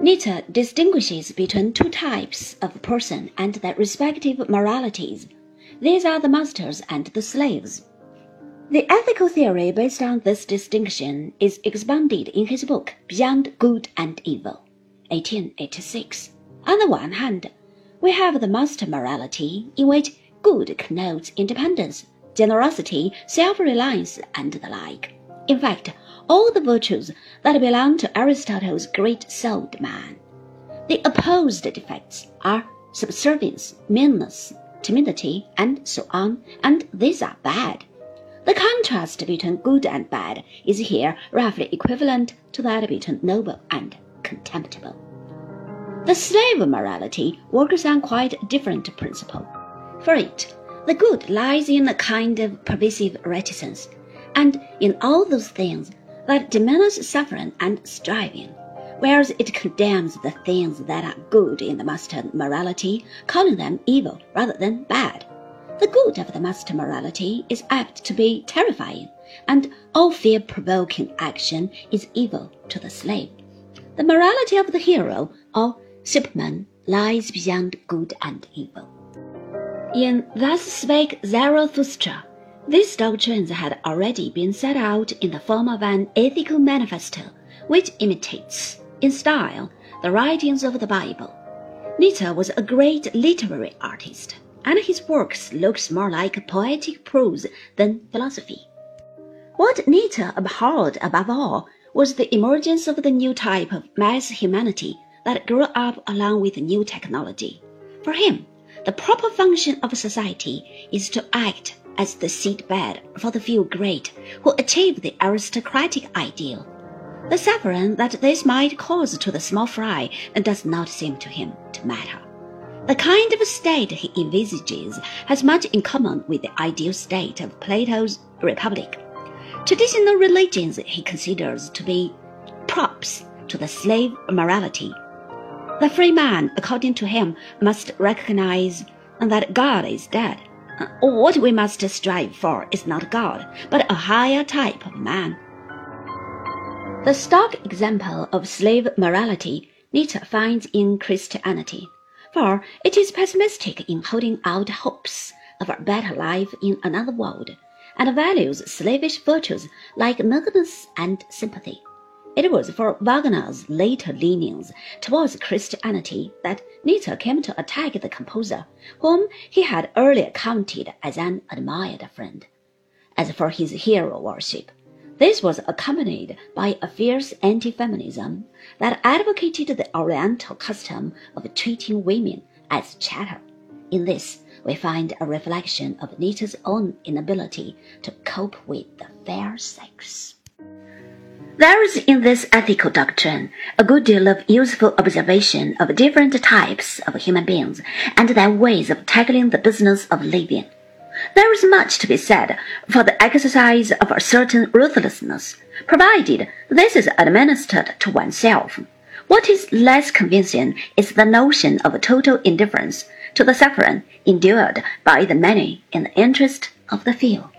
Nietzsche distinguishes between two types of person and their respective moralities. These are the masters and the slaves. The ethical theory based on this distinction is expounded in his book Beyond Good and Evil, 1886. On the one hand, we have the master morality, in which good connotes independence, generosity, self reliance, and the like. In fact, all the virtues that belong to Aristotle's great souled man. The opposed defects are subservience, meanness, timidity, and so on, and these are bad. The contrast between good and bad is here roughly equivalent to that between noble and contemptible. The slave morality works on quite a different principle. For it, the good lies in a kind of pervasive reticence, and in all those things that demands suffering and striving, whereas it condemns the things that are good in the master morality, calling them evil rather than bad. The good of the master morality is apt to be terrifying, and all fear provoking action is evil to the slave. The morality of the hero or Superman lies beyond good and evil. In Thus Spake Zarathustra, these doctrines had already been set out in the form of an ethical manifesto, which imitates, in style, the writings of the Bible. Nietzsche was a great literary artist, and his works look more like poetic prose than philosophy. What Nietzsche abhorred above all was the emergence of the new type of mass humanity that grew up along with new technology. For him, the proper function of society is to act as the seedbed for the few great who achieve the aristocratic ideal. The suffering that this might cause to the small fry does not seem to him to matter. The kind of state he envisages has much in common with the ideal state of Plato's Republic. Traditional religions he considers to be props to the slave morality. The free man, according to him, must recognize that God is dead what we must strive for is not God, but a higher type of man. The stock example of slave morality Nietzsche finds in Christianity, for it is pessimistic in holding out hopes of a better life in another world, and values slavish virtues like meekness and sympathy. It was for Wagner's later leanings towards Christianity that Nietzsche came to attack the composer, whom he had earlier counted as an admired friend. As for his hero worship, this was accompanied by a fierce anti-feminism that advocated the Oriental custom of treating women as chattel. In this, we find a reflection of Nietzsche's own inability to cope with the fair sex. There is in this ethical doctrine a good deal of useful observation of different types of human beings and their ways of tackling the business of living. There is much to be said for the exercise of a certain ruthlessness, provided this is administered to oneself. What is less convincing is the notion of total indifference to the suffering endured by the many in the interest of the few.